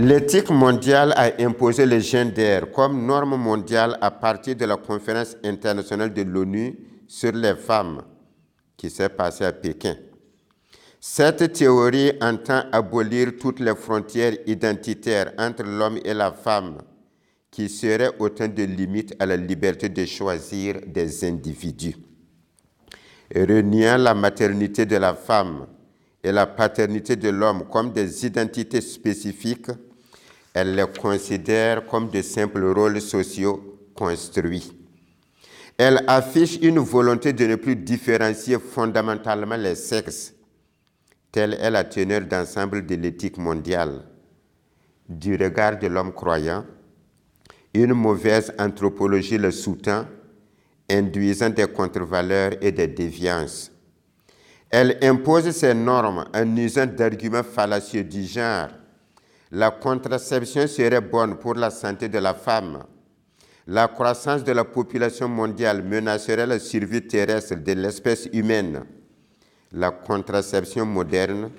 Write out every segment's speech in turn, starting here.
L'éthique mondiale a imposé le gender comme norme mondiale à partir de la conférence internationale de l'ONU sur les femmes qui s'est passée à Pékin. Cette théorie entend abolir toutes les frontières identitaires entre l'homme et la femme qui seraient autant de limites à la liberté de choisir des individus. Reniant la maternité de la femme et la paternité de l'homme comme des identités spécifiques, elle les considère comme de simples rôles sociaux construits. Elle affiche une volonté de ne plus différencier fondamentalement les sexes. Telle est la teneur d'ensemble de l'éthique mondiale. Du regard de l'homme croyant, une mauvaise anthropologie le sous-tend, induisant des contre-valeurs et des déviances. Elle impose ses normes en usant d'arguments fallacieux du genre la contraception serait bonne pour la santé de la femme. La croissance de la population mondiale menacerait la survie terrestre de l'espèce humaine. La contraception moderne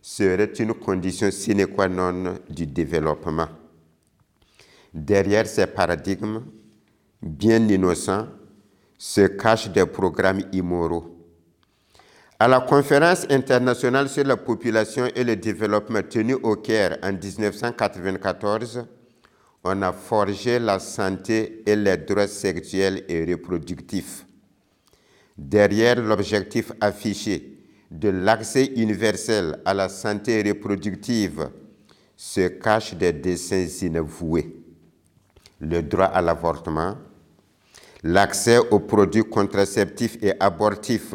serait une condition sine qua non du développement. Derrière ces paradigmes, bien innocents, se cachent des programmes immoraux. À la conférence internationale sur la population et le développement tenue au Caire en 1994, on a forgé la santé et les droits sexuels et reproductifs. Derrière l'objectif affiché de l'accès universel à la santé reproductive se cachent des dessins inavoués. Le droit à l'avortement, l'accès aux produits contraceptifs et abortifs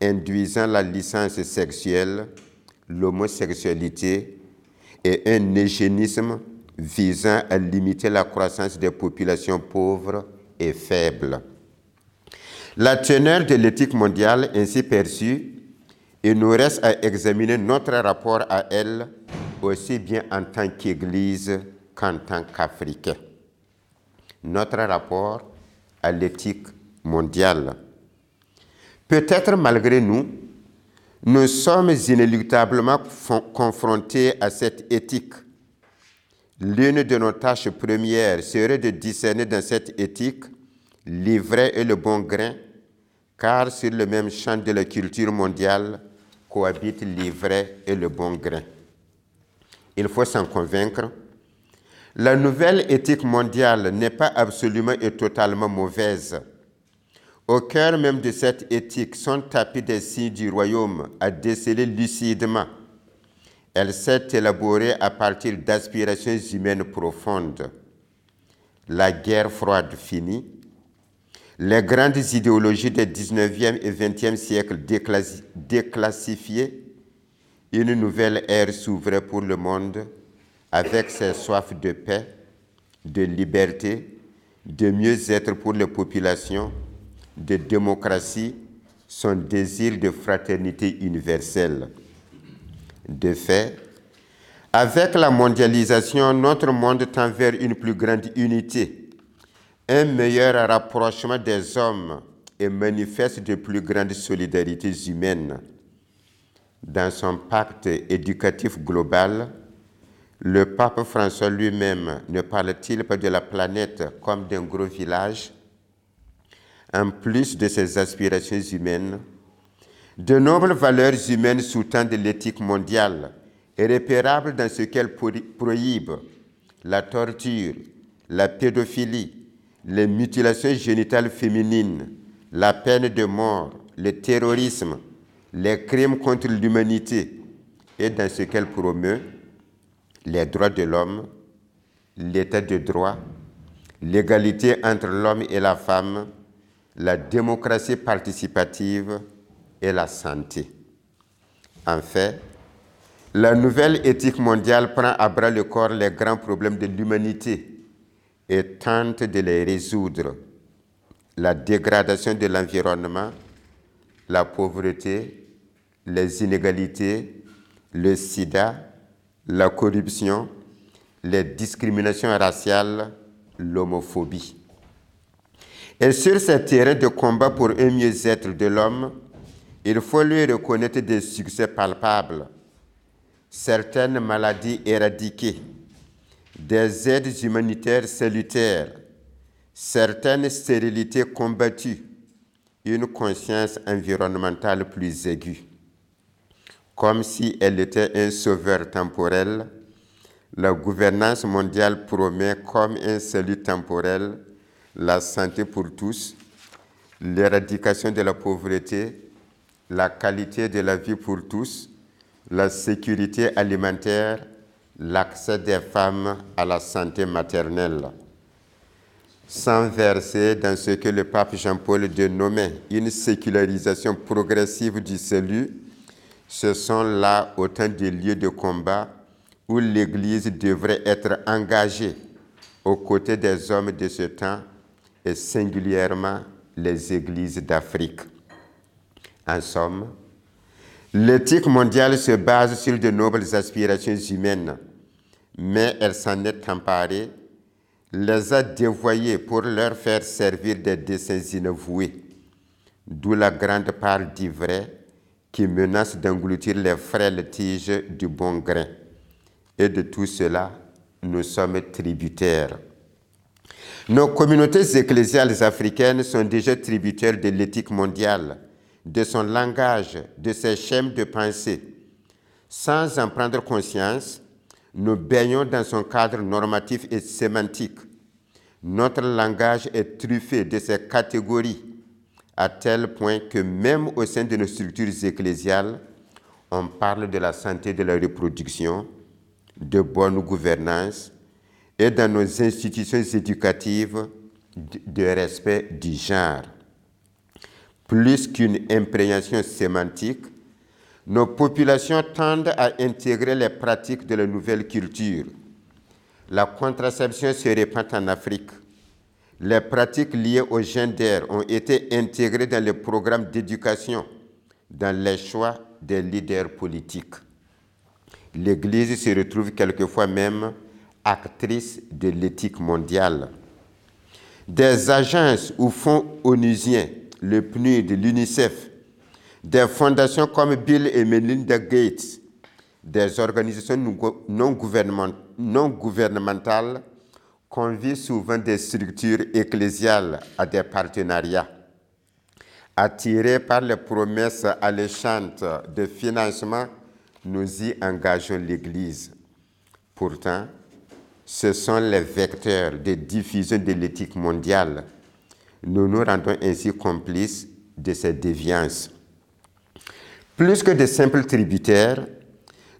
induisant la licence sexuelle, l'homosexualité et un eugénisme visant à limiter la croissance des populations pauvres et faibles. La teneur de l'éthique mondiale ainsi perçue, il nous reste à examiner notre rapport à elle aussi bien en tant qu'Église qu'en tant qu'Africains. Notre rapport à l'éthique mondiale. Peut-être malgré nous, nous sommes inéluctablement confrontés à cette éthique. L'une de nos tâches premières serait de discerner dans cette éthique l'ivraie et le bon grain, car sur le même champ de la culture mondiale cohabitent l'ivraie et le bon grain. Il faut s'en convaincre. La nouvelle éthique mondiale n'est pas absolument et totalement mauvaise. Au cœur même de cette éthique sont tapis des signes du royaume à déceler lucidement. Elle s'est élaborée à partir d'aspirations humaines profondes. La guerre froide finie, les grandes idéologies des 19e et 20e siècles déclassifiées, une nouvelle ère s'ouvrait pour le monde avec ses soifs de paix, de liberté, de mieux-être pour les populations, de démocratie, son désir de fraternité universelle. De fait, avec la mondialisation, notre monde tend vers une plus grande unité, un meilleur rapprochement des hommes et manifeste de plus grandes solidarités humaines. Dans son pacte éducatif global, le pape François lui-même ne parle-t-il pas de la planète comme d'un gros village? En plus de ses aspirations humaines, de nobles valeurs humaines sous-tendent l'éthique mondiale, irrépérables dans ce qu'elle prohibe, la torture, la pédophilie, les mutilations génitales féminines, la peine de mort, le terrorisme, les crimes contre l'humanité, et dans ce qu'elle promeut, les droits de l'homme, l'état de droit, l'égalité entre l'homme et la femme, la démocratie participative et la santé. En fait, la nouvelle éthique mondiale prend à bras le corps les grands problèmes de l'humanité et tente de les résoudre. La dégradation de l'environnement, la pauvreté, les inégalités, le sida, la corruption, les discriminations raciales, l'homophobie. Et sur ce terrain de combat pour un mieux-être de l'homme, il faut lui reconnaître des succès palpables. Certaines maladies éradiquées, des aides humanitaires salutaires, certaines stérilités combattues, une conscience environnementale plus aiguë. Comme si elle était un sauveur temporel, la gouvernance mondiale promet comme un salut temporel la santé pour tous, l'éradication de la pauvreté, la qualité de la vie pour tous, la sécurité alimentaire, l'accès des femmes à la santé maternelle. Sans verser dans ce que le pape Jean-Paul dénommait une sécularisation progressive du salut, ce sont là autant de lieux de combat où l'Église devrait être engagée aux côtés des hommes de ce temps et singulièrement les églises d'Afrique. En somme, l'éthique mondiale se base sur de nobles aspirations humaines, mais elle s'en est emparée, les a dévoyées pour leur faire servir des desseins inavoués, d'où la grande part d'ivraie qui menace d'engloutir les frêles tiges du bon grain. Et de tout cela, nous sommes tributaires. Nos communautés ecclésiales africaines sont déjà tributaires de l'éthique mondiale, de son langage, de ses schèmes de pensée. Sans en prendre conscience, nous baignons dans son cadre normatif et sémantique. Notre langage est truffé de ces catégories à tel point que même au sein de nos structures ecclésiales, on parle de la santé de la reproduction, de bonne gouvernance, et dans nos institutions éducatives de respect du genre. Plus qu'une imprégnation sémantique, nos populations tendent à intégrer les pratiques de la nouvelle culture. La contraception se répand en Afrique. Les pratiques liées au gender ont été intégrées dans les programmes d'éducation, dans les choix des leaders politiques. L'Église se retrouve quelquefois même actrice de l'éthique mondiale. Des agences ou fonds onusiens, le PNUD, l'UNICEF, des fondations comme Bill et Melinda Gates, des organisations non, non gouvernementales convient souvent des structures ecclésiales à des partenariats. Attirés par les promesses alléchantes de financement, nous y engageons l'Église. Pourtant, ce sont les vecteurs de diffusion de l'éthique mondiale. Nous nous rendons ainsi complices de ces déviances. Plus que de simples tributaires,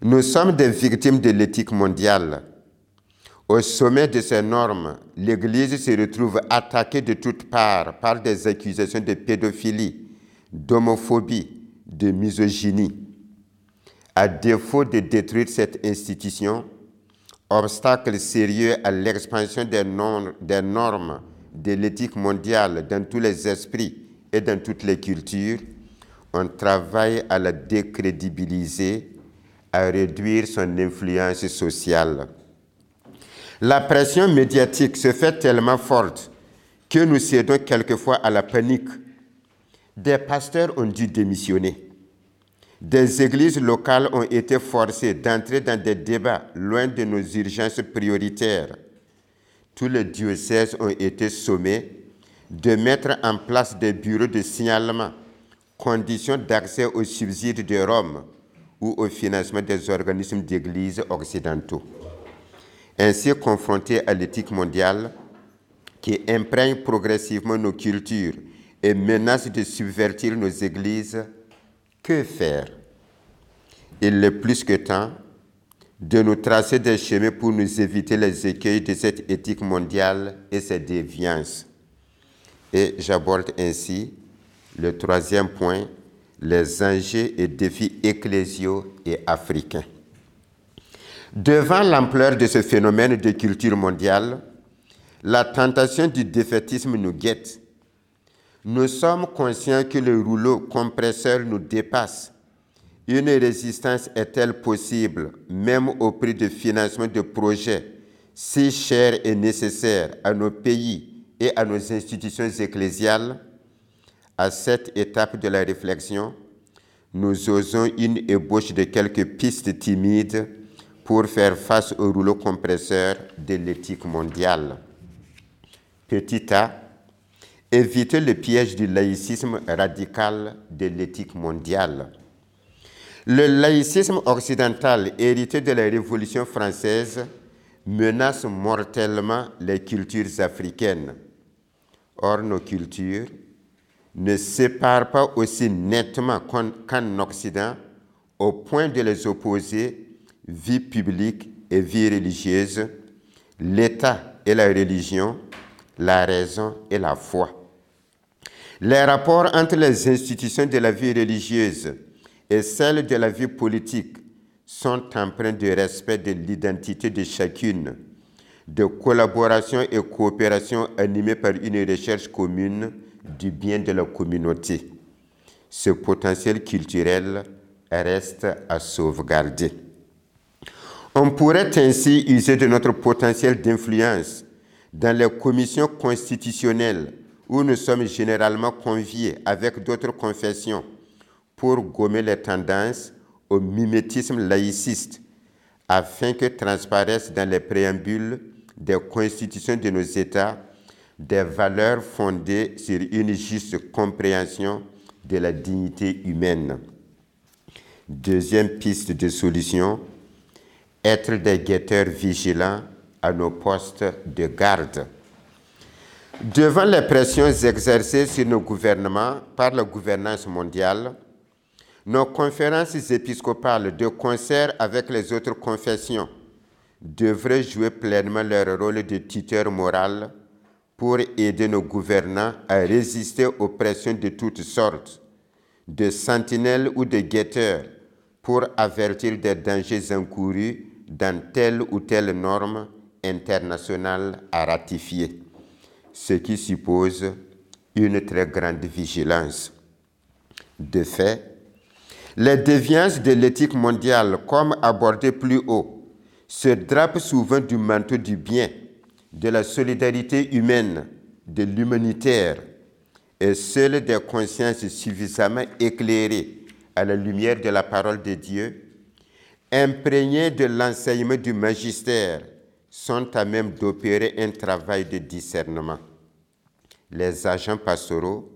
nous sommes des victimes de l'éthique mondiale. Au sommet de ces normes, l'Église se retrouve attaquée de toutes parts par des accusations de pédophilie, d'homophobie, de misogynie. À défaut de détruire cette institution, obstacle sérieux à l'expansion des, normes de l'éthique mondiale dans tous les esprits et dans toutes les cultures, on travaille à la décrédibiliser, à réduire son influence sociale. La pression médiatique se fait tellement forte que nous cédons quelquefois à la panique. Des pasteurs ont dû démissionner. Des églises locales ont été forcées d'entrer dans des débats loin de nos urgences prioritaires. Tous les diocèses ont été sommés de mettre en place des bureaux de signalement, conditions d'accès aux subsides de Rome ou au financement des organismes d'églises occidentaux. Ainsi confrontés à l'éthique mondiale qui imprègne progressivement nos cultures et menace de subvertir nos églises, que faire? Il est plus que temps de nous tracer des chemins pour nous éviter les écueils de cette éthique mondiale et ses déviances. Et j'aborde ainsi le troisième point, les enjeux et défis ecclésiaux et africains. Devant l'ampleur de ce phénomène de culture mondiale, la tentation du défaitisme nous guette nous sommes conscients que le rouleau compresseur nous dépasse. Une résistance est-elle possible, même au prix de financement de projets si chers et nécessaires à nos pays et à nos institutions ecclésiales? À cette étape de la réflexion, nous osons une ébauche de quelques pistes timides pour faire face au rouleau compresseur de l'éthique mondiale. Petit a, éviter le piège du laïcisme radical de l'éthique mondiale. Le laïcisme occidental hérité de la Révolution française menace mortellement les cultures africaines. Or, nos cultures ne séparent pas aussi nettement qu'en Occident au point de les opposer vie publique et vie religieuse, l'État et la religion, la raison et la foi. Les rapports entre les institutions de la vie religieuse et celles de la vie politique sont empreints de respect de l'identité de chacune, de collaboration et coopération animée par une recherche commune du bien de la communauté. Ce potentiel culturel reste à sauvegarder. On pourrait ainsi user de notre potentiel d'influence dans les commissions constitutionnelles où nous sommes généralement conviés avec d'autres confessions pour gommer les tendances au mimétisme laïciste afin que transparaissent dans les préambules des constitutions de nos États des valeurs fondées sur une juste compréhension de la dignité humaine. Deuxième piste de solution, être des guetteurs vigilants à nos postes de garde. Devant les pressions exercées sur nos gouvernements par la gouvernance mondiale, nos conférences épiscopales, de concert avec les autres confessions, devraient jouer pleinement leur rôle de tuteur moral pour aider nos gouvernants à résister aux pressions de toutes sortes, de sentinelles ou de guetteurs, pour avertir des dangers encourus dans telle ou telle norme internationale à ratifier, ce qui suppose une très grande vigilance. De fait, les déviances de l'éthique mondiale, comme abordées plus haut, se drapent souvent du manteau du bien, de la solidarité humaine, de l'humanitaire, et seules des consciences suffisamment éclairées à la lumière de la parole de Dieu, imprégnées de l'enseignement du magistère, sont à même d'opérer un travail de discernement. Les agents pastoraux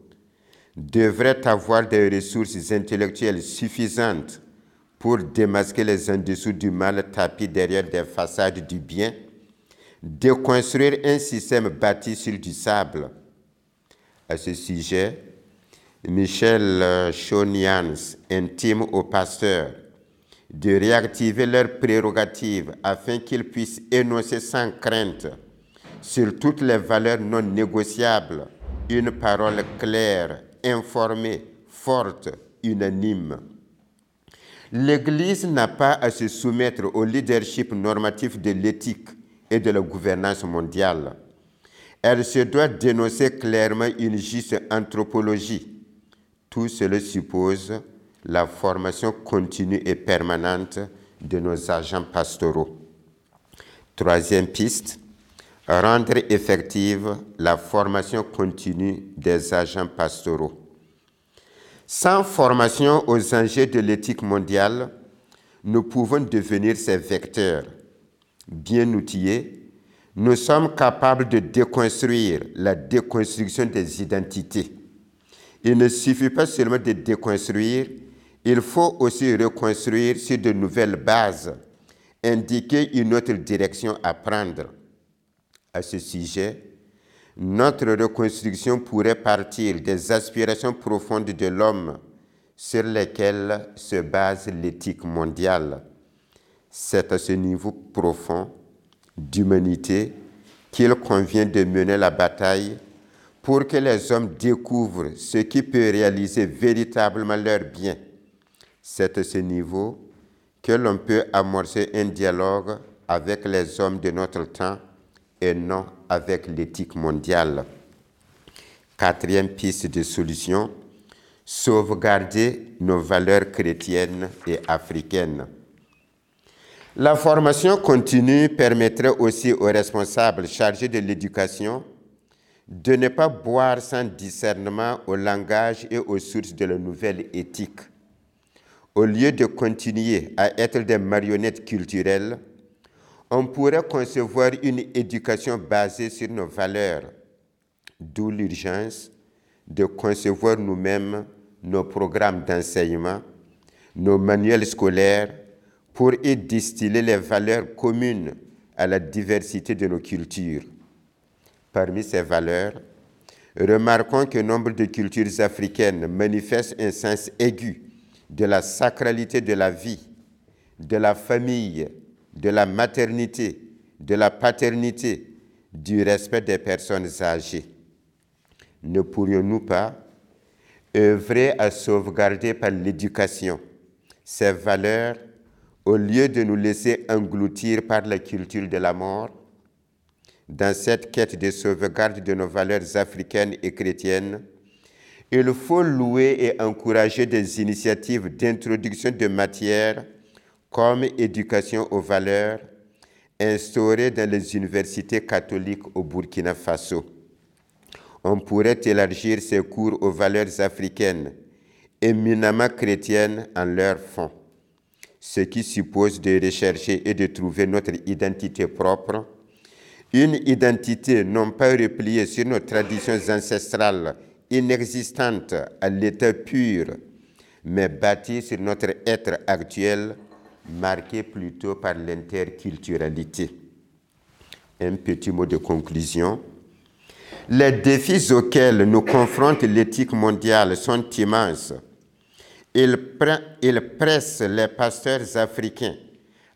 devraient avoir des ressources intellectuelles suffisantes pour démasquer les en-dessous du mal tapis derrière des façades du bien, déconstruire un système bâti sur du sable. À ce sujet, Michel Chonians intime aux pasteurs de réactiver leurs prérogatives afin qu'ils puissent énoncer sans crainte sur toutes les valeurs non négociables une parole claire, informée, forte, unanime. L'Église n'a pas à se soumettre au leadership normatif de l'éthique et de la gouvernance mondiale. Elle se doit dénoncer clairement une juste anthropologie. Tout cela suppose la formation continue et permanente de nos agents pastoraux. Troisième piste, rendre effective la formation continue des agents pastoraux. Sans formation aux enjeux de l'éthique mondiale, nous pouvons devenir ces vecteurs. Bien outillés, nous sommes capables de déconstruire la déconstruction des identités. Il ne suffit pas seulement de déconstruire, il faut aussi reconstruire sur de nouvelles bases, indiquer une autre direction à prendre. À ce sujet, notre reconstruction pourrait partir des aspirations profondes de l'homme sur lesquelles se base l'éthique mondiale. C'est à ce niveau profond d'humanité qu'il convient de mener la bataille pour que les hommes découvrent ce qui peut réaliser véritablement leur bien c'est à ce niveau que l'on peut amorcer un dialogue avec les hommes de notre temps et non avec l'éthique mondiale. Quatrième piste de solution, sauvegarder nos valeurs chrétiennes et africaines. La formation continue permettrait aussi aux responsables chargés de l'éducation de ne pas boire sans discernement au langage et aux sources de la nouvelle éthique au lieu de continuer à être des marionnettes culturelles, on pourrait concevoir une éducation basée sur nos valeurs, d'où l'urgence de concevoir nous-mêmes nos programmes d'enseignement, nos manuels scolaires, pour y distiller les valeurs communes à la diversité de nos cultures. Parmi ces valeurs, remarquons que nombre de cultures africaines manifestent un sens aigu de la sacralité de la vie, de la famille, de la maternité, de la paternité, du respect des personnes âgées. Ne pourrions-nous pas œuvrer à sauvegarder par l'éducation ces valeurs au lieu de nous laisser engloutir par la culture de la mort? Dans cette quête de sauvegarde de nos valeurs africaines et chrétiennes, il faut louer et encourager des initiatives d'introduction de matières comme éducation aux valeurs, instaurées dans les universités catholiques au Burkina Faso. On pourrait élargir ces cours aux valeurs africaines, éminemment chrétiennes en leur fond, ce qui suppose de rechercher et de trouver notre identité propre, une identité non pas repliée sur nos traditions ancestrales inexistantes à l'état pur, mais bâtie sur notre être actuel marqué plutôt par l'interculturalité. Un petit mot de conclusion. Les défis auxquels nous confronte l'éthique mondiale sont immenses. Ils, pressent les pasteurs africains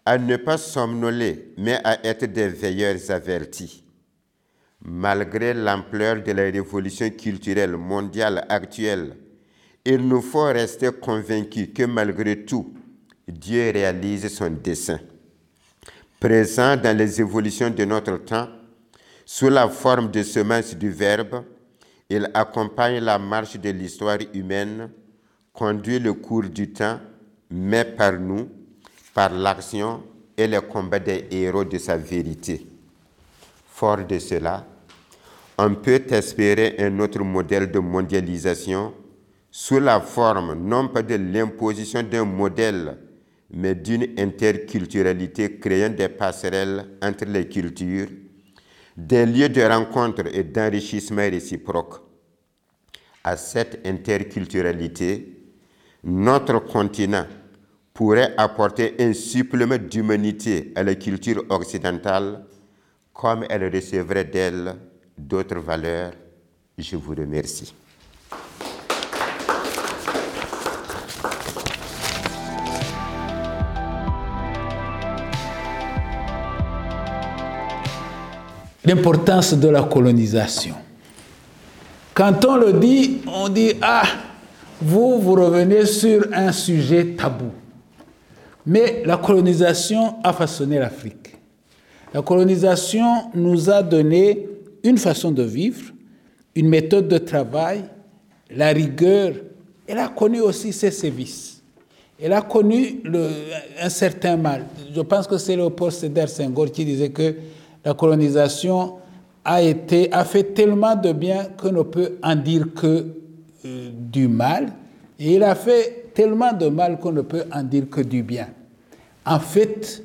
à ne pas somnoler, mais à être des veilleurs avertis. Malgré l'ampleur de la révolution culturelle mondiale actuelle, il nous faut rester convaincus que malgré tout, Dieu réalise son dessein. Présent dans les évolutions de notre temps, sous la forme de semences du Verbe, il accompagne la marche de l'histoire humaine, conduit le cours du temps, mais par nous, par l'action et le combat des héros de sa vérité. Fort de cela, on peut espérer un autre modèle de mondialisation sous la forme non pas de l'imposition d'un modèle mais d'une interculturalité créant des passerelles entre les cultures, des lieux de rencontre et d'enrichissement réciproque. À cette interculturalité, notre continent pourrait apporter un supplément d'humanité à la culture occidentale comme elle recevrait d'elle d'autres valeurs. Je vous remercie. l'importance de la colonisation. Quand on le dit, on dit, ah, vous, vous revenez sur un sujet tabou. Mais la colonisation a façonné l'Afrique. La colonisation nous a donné une façon de vivre, une méthode de travail, la rigueur. Elle a connu aussi ses sévices. Elle a connu le, un certain mal. Je pense que c'est poste Sédar Senghor qui disait que la colonisation a, été, a fait tellement de bien qu'on ne peut en dire que euh, du mal. Et il a fait tellement de mal qu'on ne peut en dire que du bien. En fait,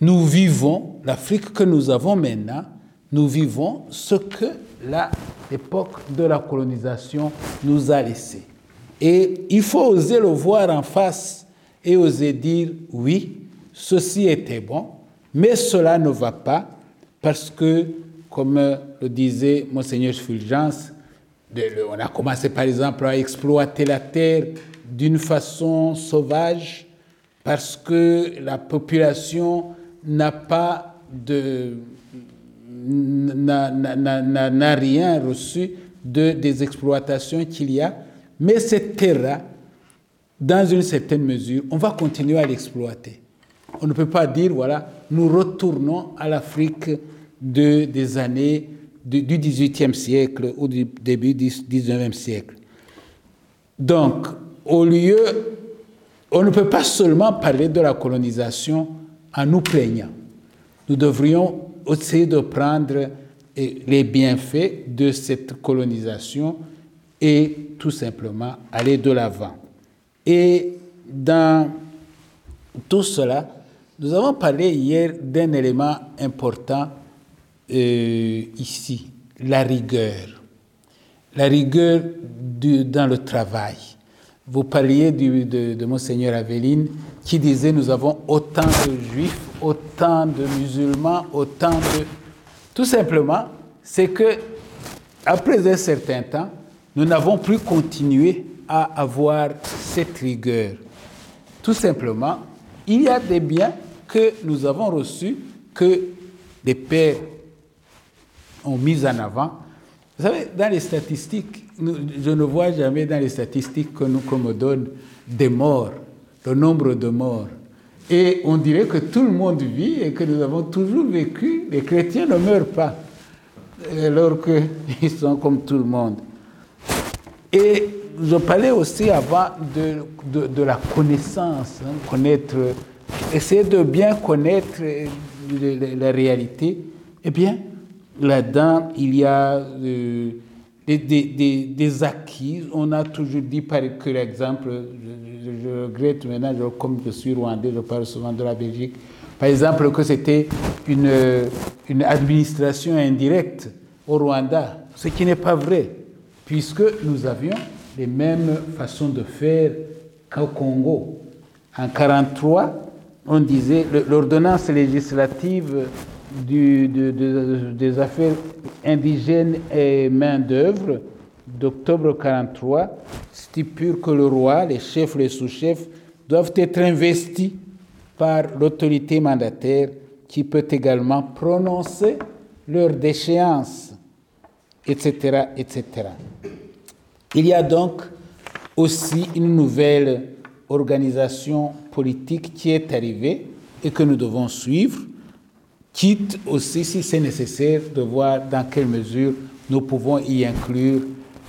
nous vivons, l'Afrique que nous avons maintenant, nous vivons ce que l'époque de la colonisation nous a laissé. Et il faut oser le voir en face et oser dire oui, ceci était bon, mais cela ne va pas parce que, comme le disait Monseigneur Fulgence, on a commencé par exemple à exploiter la terre d'une façon sauvage parce que la population n'a pas de n'a rien reçu de, des exploitations qu'il y a, mais cette terre-là, dans une certaine mesure, on va continuer à l'exploiter. On ne peut pas dire, voilà, nous retournons à l'Afrique de, des années du XVIIIe siècle ou du début du XIXe siècle. Donc, au lieu, on ne peut pas seulement parler de la colonisation en nous plaignant. Nous devrions essayer de prendre les bienfaits de cette colonisation et tout simplement aller de l'avant. Et dans tout cela, nous avons parlé hier d'un élément important euh, ici, la rigueur. La rigueur dans le travail. Vous parliez de, de Monseigneur Aveline qui disait nous avons autant de juifs, autant de musulmans, autant de... Tout simplement, c'est que après un certain temps, nous n'avons plus continué à avoir cette rigueur. Tout simplement, il y a des biens que nous avons reçus que les pères ont mis en avant. Vous savez, dans les statistiques, je ne vois jamais dans les statistiques que nous qu'on me donne des morts, le nombre de morts. Et on dirait que tout le monde vit et que nous avons toujours vécu. Les chrétiens ne meurent pas, alors qu'ils sont comme tout le monde. Et je parlais aussi avant de, de, la connaissance, hein, connaître, essayer de bien connaître la, réalité. Eh bien, là-dedans, il y a euh, des, des, acquis. On a toujours dit, par exemple, je, je, regrette maintenant, comme je suis rwandais, je parle souvent de la Belgique, par exemple, que c'était une, une administration indirecte au Rwanda, ce qui n'est pas vrai, puisque nous avions les mêmes façons de faire qu'au Congo. En 1943, on disait l'ordonnance législative du, des affaires indigènes et main-d'œuvre d'octobre 1943 stipule que le roi, les chefs, les sous-chefs doivent être investis par l'autorité mandataire qui peut également prononcer leur déchéance, etc., etc. Il y a donc aussi une nouvelle organisation politique qui est arrivée et que nous devons suivre, quitte aussi, si c'est nécessaire, de voir dans quelle mesure nous pouvons y inclure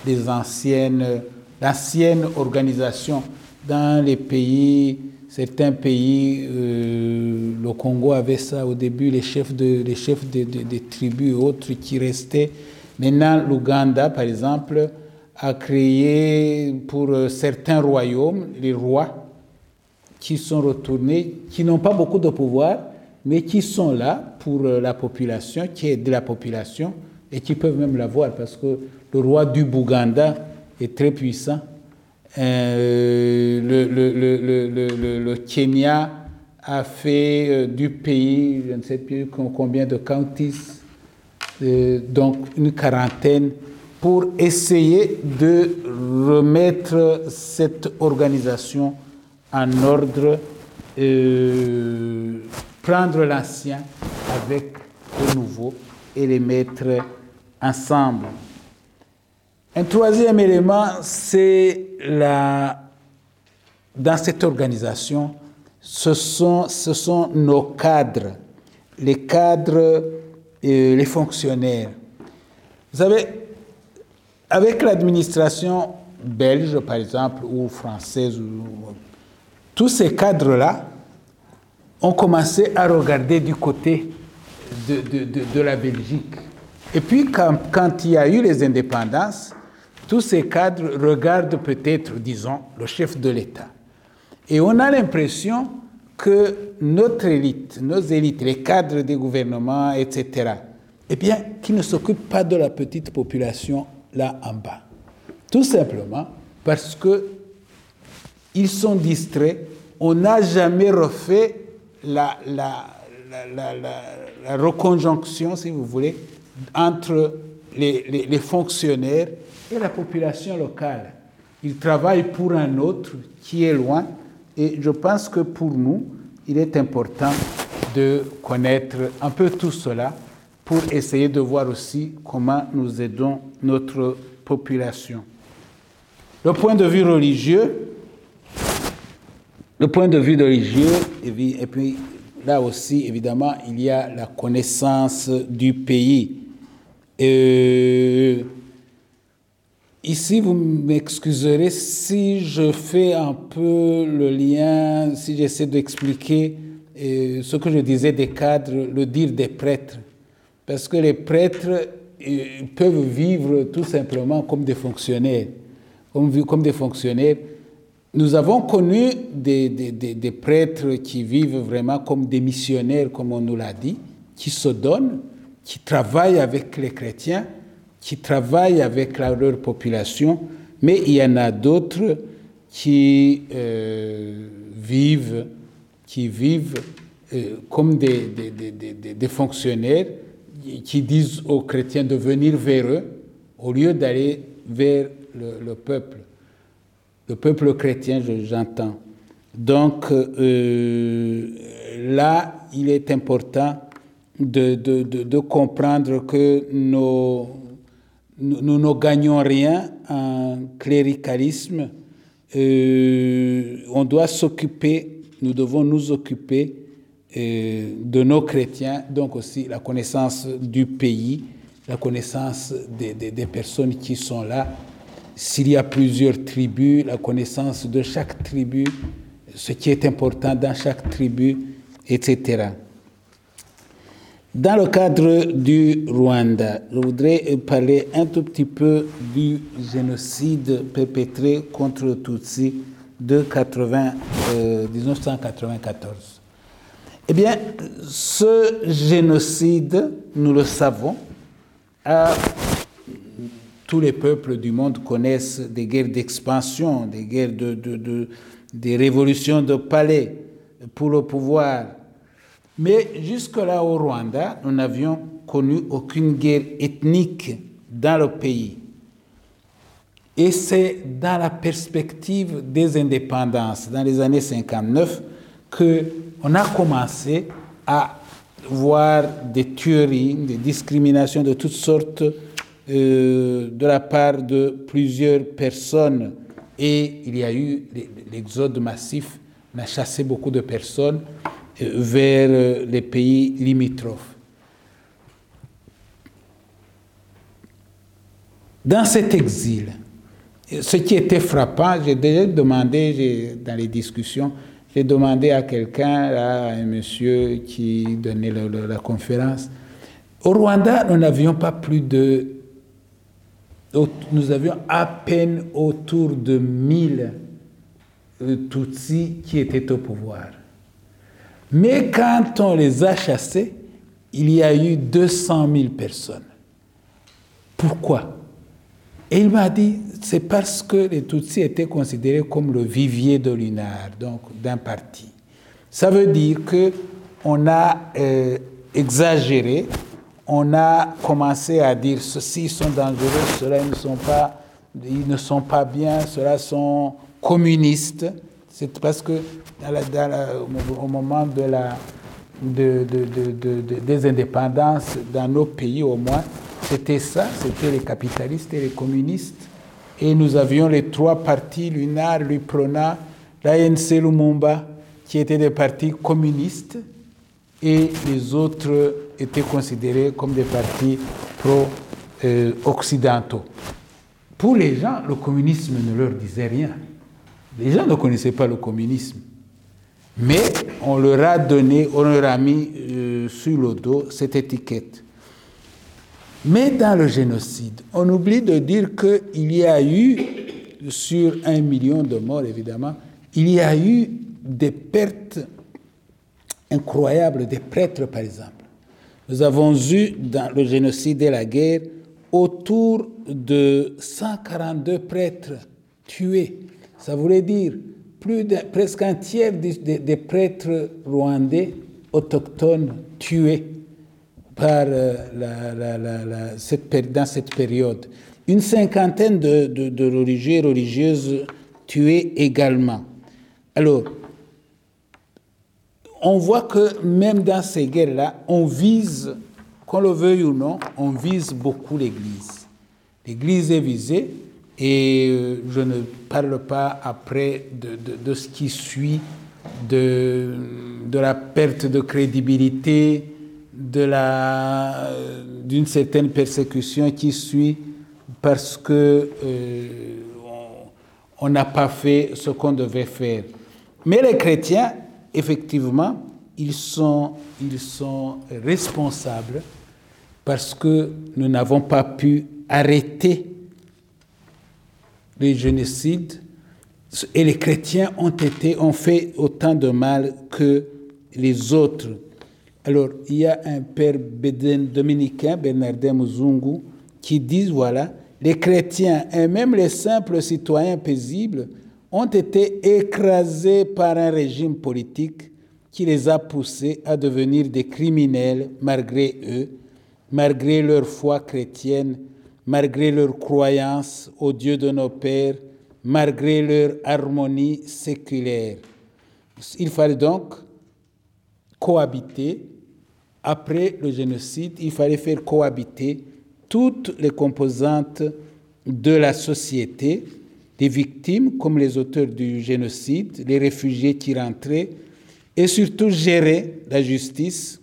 les anciennes, l'ancienne organisation dans les pays, certains pays, euh, le Congo avait ça au début, les chefs de, les chefs des de, de tribus et autres qui restaient. Maintenant, l'Ouganda, par exemple, a créé pour euh, certains royaumes, les rois, qui sont retournés, qui n'ont pas beaucoup de pouvoir, mais qui sont là pour euh, la population, qui est de la population, et qui peuvent même l'avoir, parce que le roi du Bouganda est très puissant. Euh, le, Kenya a fait du pays, je ne sais plus combien de counties, donc une quarantaine pour essayer de remettre cette organisation en ordre, euh, prendre l'ancien avec le nouveau et les mettre ensemble. Un troisième élément, c'est la, dans cette organisation, ce sont, ce sont nos cadres, les cadres, et les fonctionnaires. Vous savez, avec l'administration belge, par exemple, ou française, tous ces cadres-là ont commencé à regarder du côté de, de, de, la Belgique. Et puis, quand, quand, il y a eu les indépendances, tous ces cadres regardent peut-être, disons, le chef de l'État. Et on a l'impression que notre élite, nos élites, les cadres des gouvernements, etc., eh bien, qui ne s'occupent pas de la petite population là en bas. Tout simplement parce que ils sont distraits. On n'a jamais refait la, reconjonction, si vous voulez, entre les, les, fonctionnaires et la population locale. Ils travaillent pour un autre qui est loin. Et je pense que pour nous, il est important de connaître un peu tout cela pour essayer de voir aussi comment nous aidons notre population. Le point de vue religieux, le point de vue religieux, et puis là aussi, évidemment, il y a la connaissance du pays. Et ici, vous m'excuserez si je fais un peu le lien, si j'essaie d'expliquer euh, ce que je disais des cadres, le dire des prêtres. Parce que les prêtres peuvent vivre tout simplement comme des fonctionnaires, comme, comme des fonctionnaires, nous avons connu des, prêtres qui vivent vraiment comme des missionnaires, comme on nous l'a dit, qui se donnent, qui travaillent avec les chrétiens, qui travaillent avec leur population, mais il y en a d'autres qui euh, vivent, qui vivent euh, comme des, fonctionnaires qui disent aux chrétiens de venir vers eux au lieu d'aller vers le peuple le peuple chrétien, j'entends. Donc euh, là, il est important de, comprendre que nos, nous ne gagnons rien en cléricalisme. Euh, on doit s'occuper, nous devons nous occuper euh, de nos chrétiens, donc aussi la connaissance du pays, la connaissance des personnes qui sont là, s'il y a plusieurs tribus, la connaissance de chaque tribu, ce qui est important dans chaque tribu, etc. Dans le cadre du Rwanda, je voudrais parler un tout petit peu du génocide perpétré contre les Tutsis de 80, euh, 1994. Eh bien, ce génocide, nous le savons, a tous les peuples du monde connaissent des guerres d'expansion, des guerres de, de, de, des révolutions de palais pour le pouvoir. Mais jusque-là au Rwanda, nous n'avions connu aucune guerre ethnique dans le pays. Et c'est dans la perspective des indépendances, dans les années 59, qu'on a commencé à voir des tueries, des discriminations de toutes sortes euh, de la part de plusieurs personnes et il y a eu l'exode massif, on a chassé beaucoup de personnes euh, vers euh, les pays limitrophes. Dans cet exil, ce qui était frappant, j'ai déjà demandé dans les discussions, j'ai demandé à quelqu'un, à un monsieur qui donnait la, conférence, au Rwanda, nous n'avions pas plus de nous avions à peine autour de 1000 Tutsis qui étaient au pouvoir. Mais quand on les a chassés, il y a eu 200 000 personnes. Pourquoi? Et il m'a dit, c'est parce que les Tutsis étaient considérés comme le vivier de l'UNAR, donc d'un parti. Ça veut dire qu'on a euh, exagéré on a commencé à dire ceux-ci sont dangereux, ceux-là ne sont pas, ils ne sont pas bien, ceux-là sont communistes. C'est parce que au moment de la, de, de, des indépendances dans nos pays au moins, c'était ça, c'était les capitalistes et les communistes. Et nous avions les trois partis, l'UNAR, l'UPRONA, l'ANC Lumumba, qui étaient des partis communistes, et les autres étaient considérés comme des partis pro-occidentaux. Pour les gens, le communisme ne leur disait rien. Les gens ne connaissaient pas le communisme. Mais on leur a donné, on leur a mis euh, sur le dos cette étiquette. Mais dans le génocide, on oublie de dire qu'il y a eu, sur un million de morts évidemment, il y a eu des pertes incroyables des prêtres par exemple. Nous avons eu dans le génocide et la guerre autour de 142 prêtres tués. Ça voulait dire presque un tiers des, prêtres rwandais autochtones tués par, euh, dans cette période. Une cinquantaine de, de, de religieux et religieuses tués également. Alors, on voit que même dans ces guerres-là, on vise, qu'on le veuille ou non, on vise beaucoup l'Église. L'Église est visée et euh, je ne parle pas après de, de, ce qui suit, de, de, la perte de crédibilité, la, d'une certaine persécution qui suit parce que euh, on n'a pas fait ce qu'on devait faire. Mais les chrétiens effectivement, ils sont, ils sont responsables parce que nous n'avons pas pu arrêter les génocides et les chrétiens ont été ont fait autant de mal que les autres. Alors, il y a un père dominicain, Bernardin Muzungu, qui dit voilà, les chrétiens et même les simples citoyens paisibles ont été écrasés par un régime politique qui les a poussés à devenir des criminels malgré eux, malgré leur foi chrétienne, malgré leur croyance au Dieu de nos pères, malgré leur harmonie séculaire. Il fallait donc cohabiter. Après le génocide, il fallait faire cohabiter toutes les composantes de la société, des victimes comme les auteurs du génocide, les réfugiés qui rentraient, et surtout gérer la justice,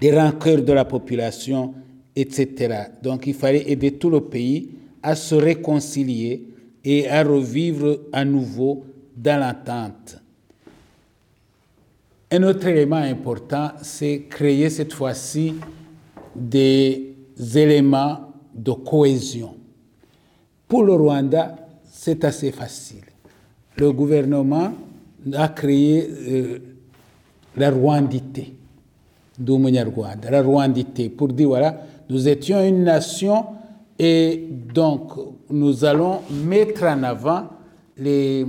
les rancœurs de la population, etc. Donc il fallait aider tout le pays à se réconcilier et à revivre à nouveau dans l'attente. Un autre élément important, c'est créer cette fois-ci des éléments de cohésion. Pour le Rwanda, c'est assez facile. Le gouvernement a créé euh, la rwandité la rwandité, pour dire voilà, nous étions une nation et donc nous allons mettre en avant les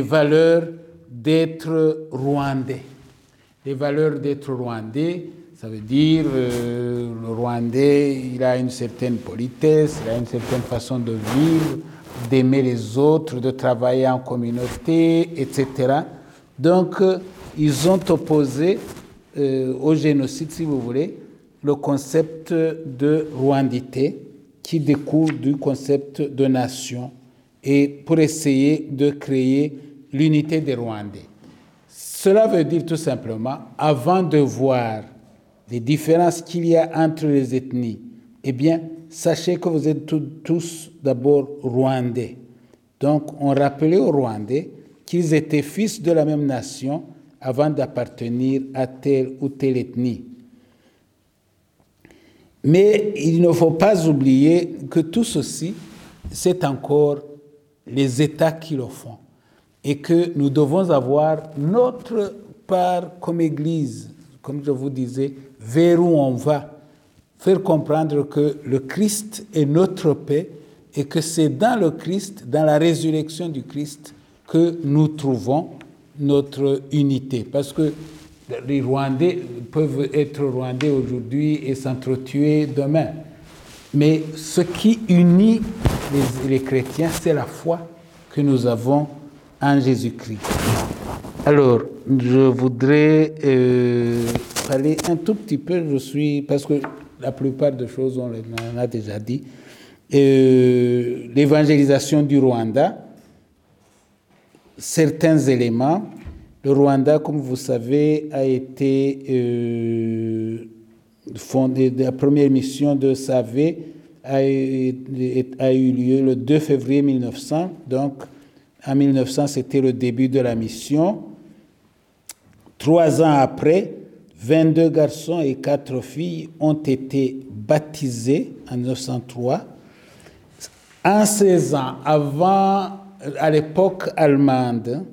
valeurs d'être rwandais. Les valeurs d'être rwandais, ça veut dire euh, le Rwandais, il a une certaine politesse, il a une certaine façon de vivre, d'aimer les autres, de travailler en communauté, etc. Donc, euh, ils ont opposé euh, au génocide, si vous voulez, le concept de rwandité qui découle du concept de nation et pour essayer de créer l'unité des Rwandais. Cela veut dire tout simplement, avant de voir les différences qu'il y a entre les ethnies, eh bien, sachez que vous êtes tous d'abord Rwandais. Donc, on rappelait aux Rwandais qu'ils étaient fils de la même nation avant d'appartenir à telle ou telle ethnie. Mais il ne faut pas oublier que tout ceci, c'est encore les États qui le font. Et que nous devons avoir notre part comme Église, comme je vous disais, vers où on va. Faire comprendre que le Christ est notre paix et que c'est dans le Christ, dans la résurrection du Christ, que nous trouvons notre unité. Parce que les Rwandais peuvent être Rwandais aujourd'hui et s'entretuer demain. Mais ce qui unit les, chrétiens, c'est la foi que nous avons en Jésus-Christ. Alors, je voudrais euh, parler un tout petit peu, je suis, parce que la plupart des choses, on en a déjà dit, euh, l'évangélisation du Rwanda, certains éléments. Le Rwanda, comme vous savez, a été euh, fondé, la première mission de SAV a, a, eu lieu le 2 février 1900. Donc, en 1900, c'était le début de la mission. Trois ans après, 22 garçons et 4 filles ont été baptisés en 1903. En 16 ans, avant à l'époque allemande,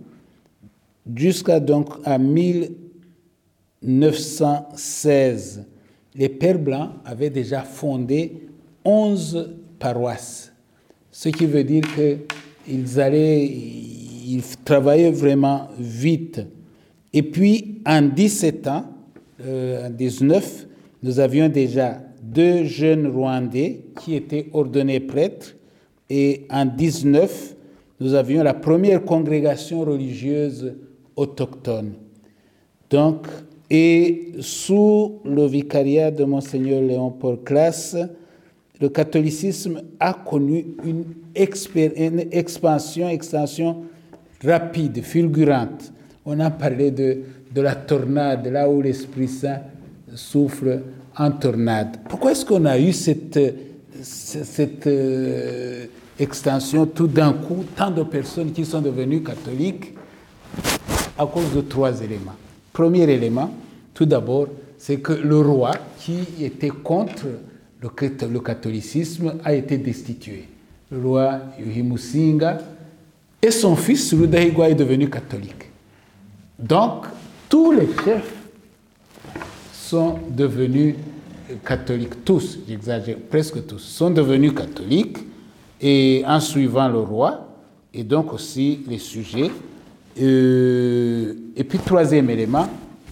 jusqu'à donc à 1916, les Pères Blancs avaient déjà fondé 11 paroisses, ce qui veut dire qu'ils allaient, ils travaillaient vraiment vite. Et puis, en 17 ans, euh, en 19, nous avions déjà deux jeunes Rwandais qui étaient ordonnés prêtres. Et en 19, nous avions la première congrégation religieuse autochtone. Donc, et sous le vicariat de Monseigneur Léon Paul Classe, le catholicisme a connu une, expansion, extension rapide, fulgurante. On a parlé de, de la tornade, là où l'Esprit Saint souffle en tornade. Pourquoi est-ce qu'on a eu cette, cette, euh, extension, tout d'un coup, tant de personnes qui sont devenues catholiques à cause de trois éléments? Premier élément, tout d'abord, c'est que le roi qui était contre le, catholicisme a été destitué. Le roi Yuhimusinga Et son fils, Rudahigwa, est devenu catholique. Donc, tous les chefs sont devenus catholiques, tous, j'exagère, presque tous, sont devenus catholiques et en suivant le roi et donc aussi les sujets. Euh, et puis, troisième élément,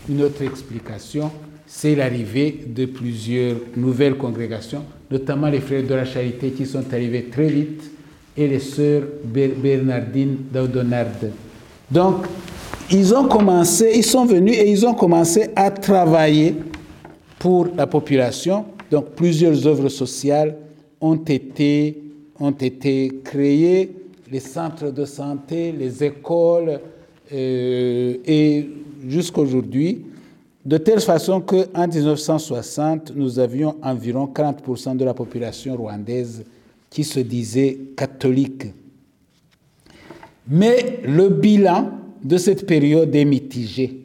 une autre explication, c'est l'arrivée de plusieurs nouvelles congrégations, notamment les frères de la charité qui sont arrivés très vite et les sœurs Bernardine d'Audonarde. Donc, ils ont commencé, ils sont venus et ils ont commencé à travailler pour la population. Donc, plusieurs œuvres sociales ont été, ont été créées, les centres de santé, les écoles, euh, et jusqu'à aujourd'hui, de telle façon qu'en 1960, nous avions environ 40% de la population rwandaise qui se disait catholique. Mais le bilan de cette période est mitigé.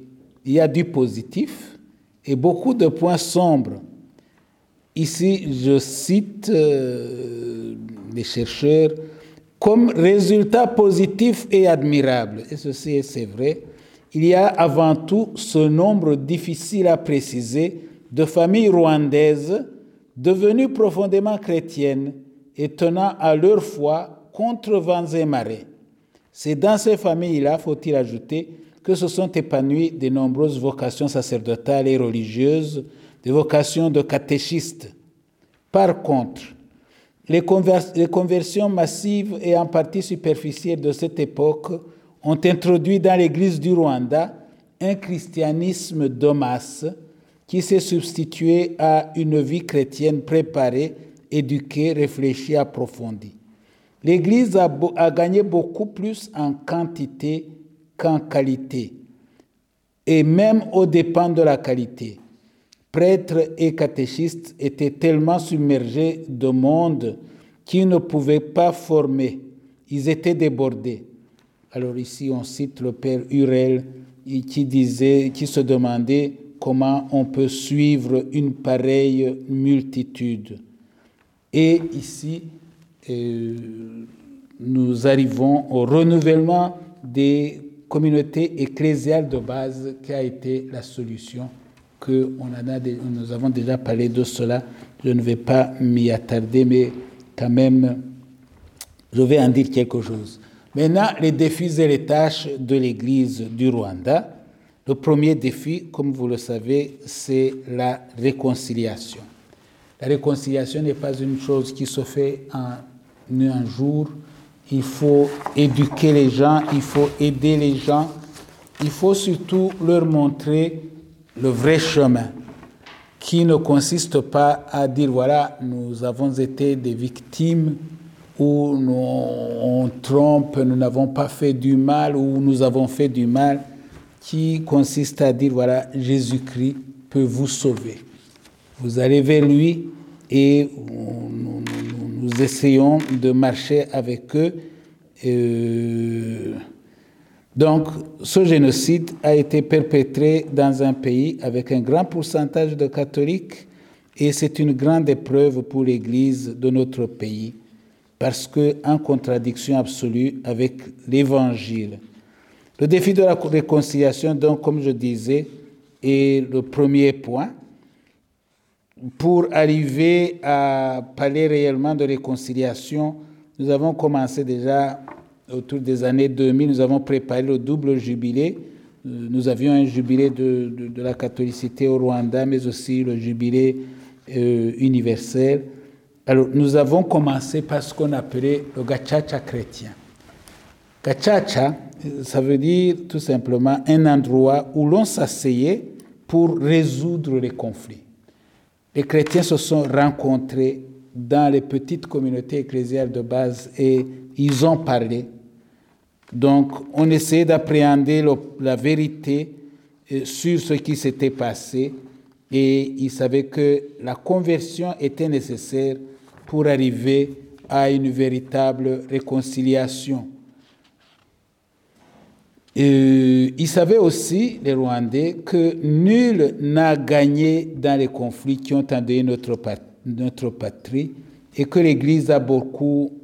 Il y a du positif et beaucoup de points sombres. Ici, je cite euh, les chercheurs comme résultat positif et admirable. Et ceci, c'est vrai. Il y a avant tout ce nombre difficile à préciser de familles rwandaises devenues profondément chrétiennes et tenant à leur foi contre vents et marées. C'est dans ces familles-là, faut-il ajouter, que se sont épanouies de nombreuses vocations sacerdotales et religieuses, des vocations de catéchistes. Par contre, les, conversions massives et en partie superficielles de cette époque ont introduit dans l'Église du Rwanda un christianisme de masse qui s'est substitué à une vie chrétienne préparée, éduquée, réfléchie, approfondie. L'Église a, gagné beaucoup plus en quantité qu'en qualité, et même au dépens de la qualité. Prêtres et catéchistes étaient tellement submergés de monde qu'ils ne pouvaient pas former. Ils étaient débordés. Alors ici, on cite le père Hurel qui disait, qui se demandait comment on peut suivre une pareille multitude. Et ici, euh, nous arrivons au renouvellement des communautés ecclésiales de base qui a été la solution que nous avons déjà parlé de cela. Je ne vais pas m'y attarder, mais quand même, je vais en dire quelque chose. Maintenant, les défis et les tâches de l'Église du Rwanda. Le premier défi, comme vous le savez, c'est la réconciliation. La réconciliation n'est pas une chose qui se fait en un jour. Il faut éduquer les gens, il faut aider les gens, il faut surtout leur montrer le vrai chemin qui ne consiste pas à dire voilà, nous avons été des victimes ou nous, on trompe, nous n'avons pas fait du mal ou nous avons fait du mal, qui consiste à dire voilà, Jésus-Christ peut vous sauver. Vous allez vers lui et nous, essayons de marcher avec eux. Euh, donc, ce génocide a été perpétré dans un pays avec un grand pourcentage de catholiques et c'est une grande épreuve pour l'Église de notre pays parce que en contradiction absolue avec l'Évangile. Le défi de la réconciliation, donc, comme je disais, est le premier point. Pour arriver à parler réellement de réconciliation, nous avons commencé déjà autour des années 2000, nous avons préparé le double jubilé. Euh, nous avions un jubilé de, de, la catholicité au Rwanda, mais aussi le jubilé euh, universel. Alors, nous avons commencé par ce qu'on appelait le gachacha chrétien. Gachacha, ça veut dire tout simplement un endroit où l'on s'asseyait pour résoudre les conflits. Les chrétiens se sont rencontrés dans les petites communautés ecclésiales de base et ils ont parlé donc, on essayait d'appréhender la vérité euh, sur ce qui s'était passé et ils savaient que la conversion était nécessaire pour arriver à une véritable réconciliation. Et ils savaient aussi, les Rwandais, que nul n'a gagné dans les conflits qui ont endeuillé notre, notre patrie et que l'Église a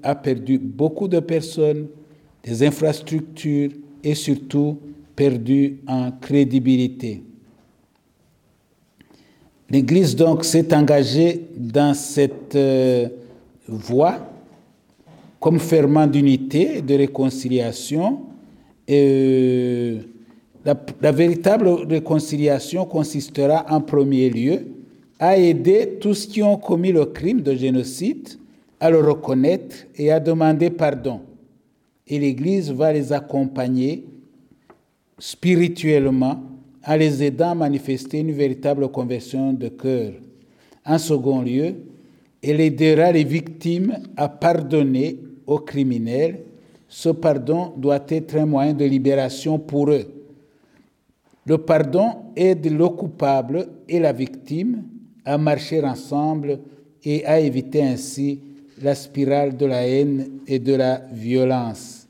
a perdu beaucoup de personnes, des infrastructures et surtout perdu en crédibilité. L'Église donc s'est engagée dans cette euh, voie comme ferment d'unité et de réconciliation. Euh, la, la, véritable réconciliation consistera en premier lieu à aider tous qui ont commis le crime de génocide à le reconnaître et à demander pardon. Et l'Église va les accompagner spirituellement en les aidant à manifester une véritable conversion de cœur. En second lieu, elle aidera les victimes à pardonner aux criminels. Ce pardon doit être un moyen de libération pour eux. Le pardon aide le coupable et la victime à marcher ensemble et à éviter ainsi la spirale de la haine et de la violence.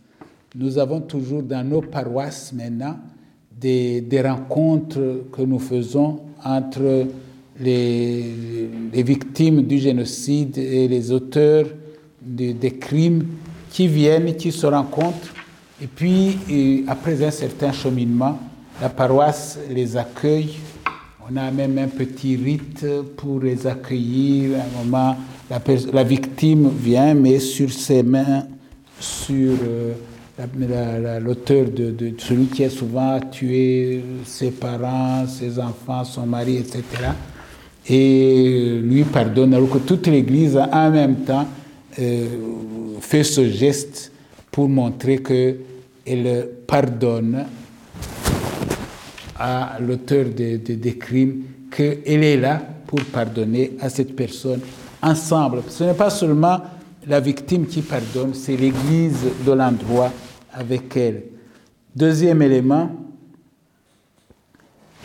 Nous avons toujours dans nos paroisses maintenant des, des rencontres que nous faisons entre les, victimes du génocide et les auteurs de, des crimes qui viennent, qui se rencontrent. Et puis, et après un certain cheminement, la paroisse les accueille. On a même un petit rite pour les accueillir. À un moment, la, victime vient, mais sur ses mains, sur euh, l'auteur de, de, celui qui a souvent tué ses parents, ses enfants, son mari, etc. Et lui pardonne, alors que toute l'Église, en même temps, euh, fait ce geste pour montrer qu'elle pardonne à l'auteur des de, de crimes qu'elle est là pour pardonner à cette personne ensemble. Ce n'est pas seulement la victime qui pardonne, c'est l'Église de l'endroit avec elle. Deuxième élément,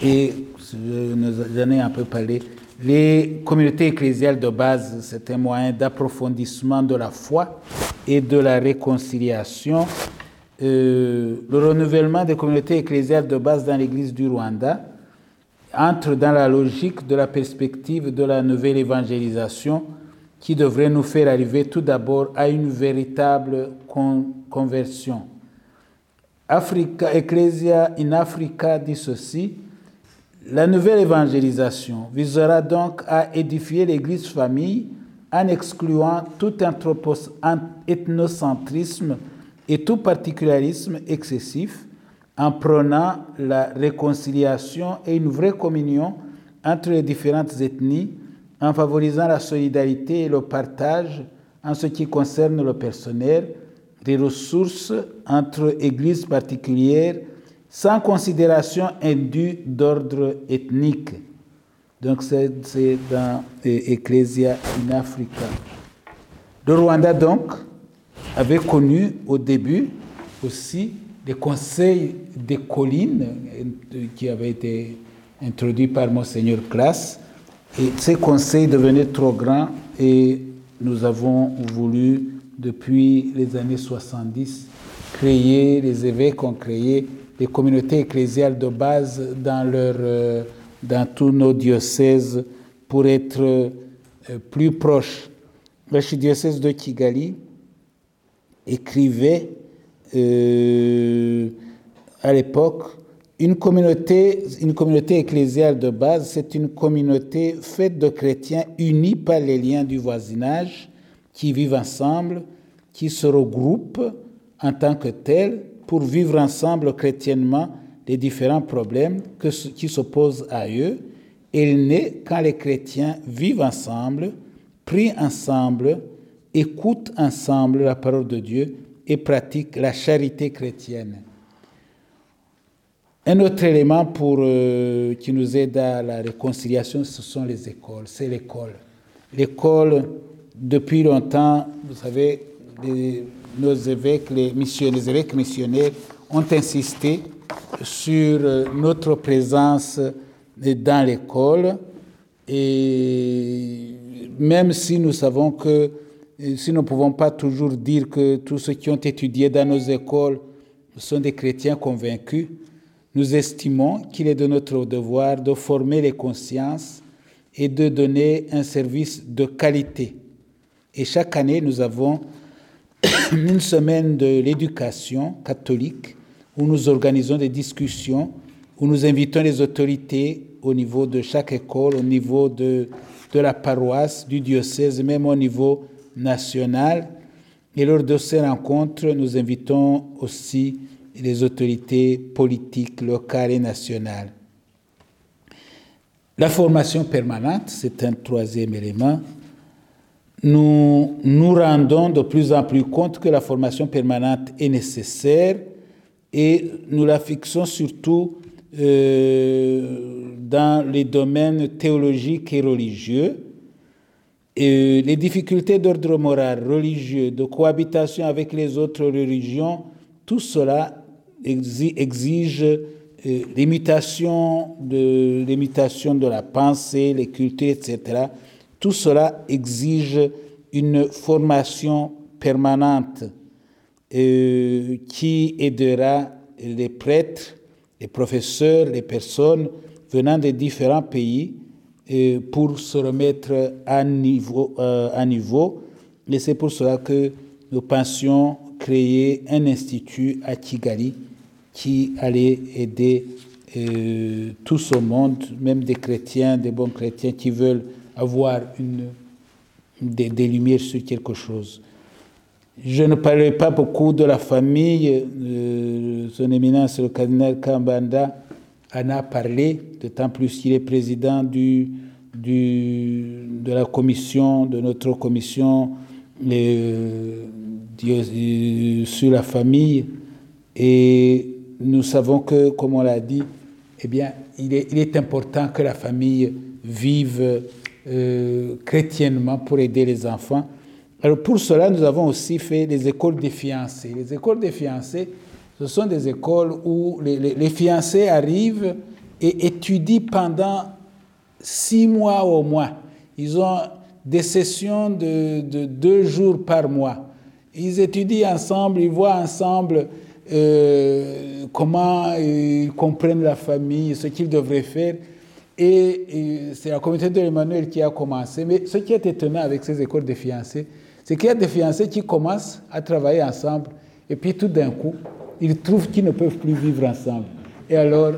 et j'en ai un peu parlé, les communautés ecclésiales de base, c'est un moyen d'approfondissement de la foi et de la réconciliation euh, le renouvellement des communautés ecclésiales de base dans l'Église du Rwanda entre dans la logique de la perspective de la nouvelle évangélisation qui devrait nous faire arriver tout d'abord à une véritable con conversion. Africa, Ecclesia in Africa dit ceci, la nouvelle évangélisation visera donc à édifier l'Église famille en excluant tout ethnocentrisme et tout particularisme excessif en prenant la réconciliation et une vraie communion entre les différentes ethnies, en favorisant la solidarité et le partage en ce qui concerne le personnel, des ressources entre églises particulières, sans considération indue d'ordre ethnique. Donc c'est dans Ecclesia in Africa. Le Rwanda, donc, avait connu au début aussi des conseils des collines qui avaient été introduits par Monseigneur Classe. Et ces conseils devenaient trop grands et nous avons voulu, depuis les années 70, créer, les évêques ont créé des communautés ecclésiales de base dans, dans tous nos diocèses pour être plus proches. L'archidiocèse de Kigali écrivait euh, à l'époque une communauté, une communauté ecclésiale de base, c'est une communauté faite de chrétiens unis par les liens du voisinage, qui vivent ensemble, qui se regroupent en tant que tels pour vivre ensemble chrétiennement les différents problèmes qui s'opposent à eux. Elle naît quand les chrétiens vivent ensemble, prient ensemble, écoutent ensemble la parole de Dieu et pratiquent la charité chrétienne. Un autre élément pour, euh, qui nous aide à la réconciliation, ce sont les écoles. C'est l'école. L'école, depuis longtemps, vous savez, nos évêques, les, les évêques missionnaires ont insisté sur euh, notre présence dans l'école. Et même si nous savons que si nous ne pouvons pas toujours dire que tous ceux qui ont étudié dans nos écoles sont des chrétiens convaincus, nous estimons qu'il est de notre devoir de former les consciences et de donner un service de qualité. Et chaque année, nous avons une semaine de l'éducation catholique où nous organisons des discussions, où nous invitons les autorités au niveau de chaque école, au niveau de, la paroisse, du diocèse, même au niveau national. Et lors de ces rencontres, nous invitons aussi les autorités politiques locales et nationales. La formation permanente, c'est un troisième élément. Nous nous rendons de plus en plus compte que la formation permanente est nécessaire et nous la fixons surtout euh, dans les domaines théologiques et religieux. Et les difficultés d'ordre moral, religieux, de cohabitation avec les autres religions, tout cela exige euh, de, l'imitation de la pensée, les cultures, etc. Tout cela exige une formation permanente euh, qui aidera les prêtres, les professeurs, les personnes venant des différents pays euh, pour se remettre à niveau. à niveau. Et c'est pour cela que nous pensions créer un institut à Kigali qui allait aider euh, tout ce monde, même des chrétiens, des bons chrétiens qui veulent avoir une, des, lumières sur quelque chose. Je ne parlerai pas beaucoup de la famille. Euh, son éminence, le cardinal Kambanda, en a parlé, d'autant plus qu'il est président du, de la commission, de notre commission euh, sur la famille. Et nous savons que, comme on l'a dit, eh bien, il est, important que la famille vive euh, chrétiennement pour aider les enfants. Alors pour cela, nous avons aussi fait des écoles des fiancés. Les écoles des fiancés, ce sont des écoles où les, fiancés arrivent et étudient pendant six mois au moins. Ils ont des sessions de, de deux jours par mois. Ils étudient ensemble, ils voient ensemble euh, comment ils comprennent la famille, ce qu'ils devraient faire. Et, c'est la communauté de l'Emmanuel qui a commencé. Mais ce qui est étonnant avec ces écoles de fiancés, c'est qu'il y a des fiancés qui commencent à travailler ensemble et puis tout d'un coup, ils trouvent qu'ils ne peuvent plus vivre ensemble. Et alors,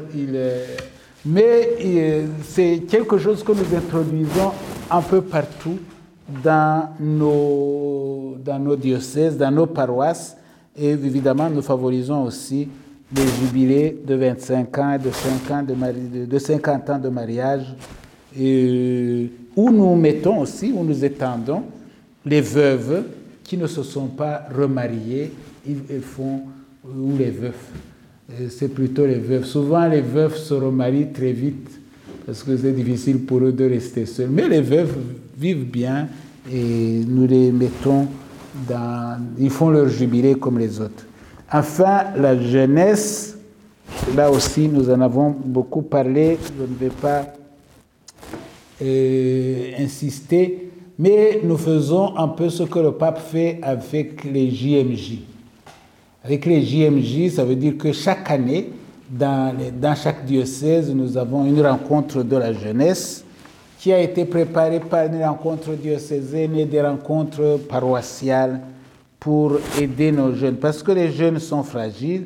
mais euh, c'est quelque chose que nous introduisons un peu partout dans nos, dans nos diocèses, dans nos paroisses. Et évidemment, nous favorisons aussi les jubilés de 25 ans de, 5 ans de, mari, de 50 ans de mariage, et où nous mettons aussi, où nous étendons les veuves qui ne se sont pas remariées, ils, font, ou les veufs. C'est plutôt les veuves. Souvent, les veuves se remarient très vite parce que c'est difficile pour eux de rester seuls. Mais les veuves vivent bien et nous les mettons dans, ils font leur jubilé comme les autres. Enfin, la jeunesse, là aussi nous en avons beaucoup parlé, je ne vais pas euh, insister, mais nous faisons un peu ce que le pape fait avec les JMJ. Avec les JMJ, ça veut dire que chaque année, dans, dans chaque diocèse, nous avons une rencontre de la jeunesse qui a été préparée par une rencontre diocésaine et des rencontres paroissiales pour aider nos jeunes. Parce que les jeunes sont fragiles.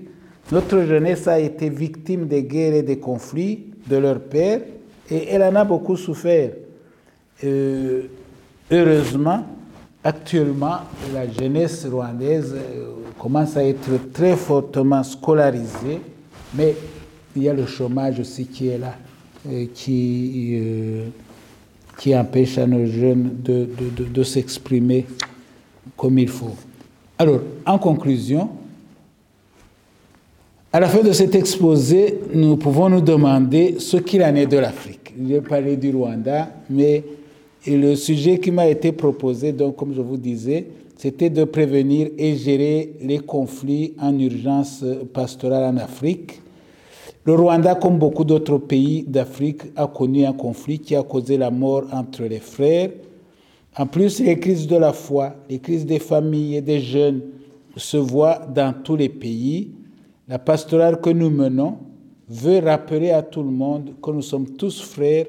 Notre jeunesse a été victime des guerres et des conflits de leur père et elle en a beaucoup souffert. Euh, heureusement, actuellement, la jeunesse rwandaise commence à être très fortement scolarisée, mais il y a le chômage aussi qui est là, qui, euh, qui empêche à nos jeunes de, de s'exprimer comme il faut. Alors, en conclusion, à la fin de cet exposé, nous pouvons nous demander ce qu'il en est de l'Afrique. J'ai parlé du Rwanda, mais le sujet qui m'a été proposé, donc, comme je vous disais, c'était de prévenir et gérer les conflits en urgence pastorale en Afrique. Le Rwanda, comme beaucoup d'autres pays d'Afrique, a connu un conflit qui a causé la mort entre les frères. En plus, les crises de la foi, les crises des familles et des jeunes se voient dans tous les pays. La pastorale que nous menons veut rappeler à tout le monde que nous sommes tous frères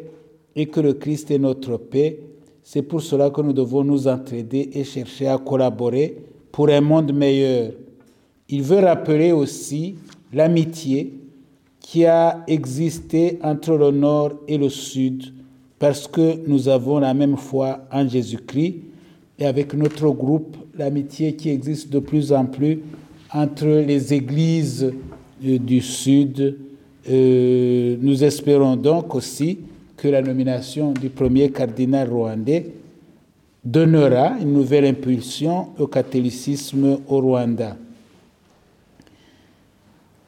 et que le Christ est notre paix. C'est pour cela que nous devons nous entraider et chercher à collaborer pour un monde meilleur. Il veut rappeler aussi l'amitié qui a existé entre le nord et le sud parce que nous avons la même foi en Jésus-Christ et avec notre groupe, l'amitié qui existe de plus en plus entre les églises euh, du sud. Euh, nous espérons donc aussi que la nomination du premier cardinal rwandais donnera une nouvelle impulsion au catholicisme au Rwanda.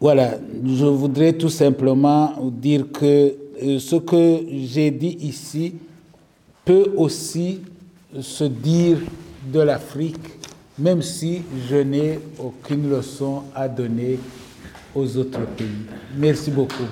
Voilà, je voudrais tout simplement dire que ce que j'ai dit ici peut aussi se dire de l'Afrique, même si je n'ai aucune leçon à donner aux autres pays. Merci beaucoup.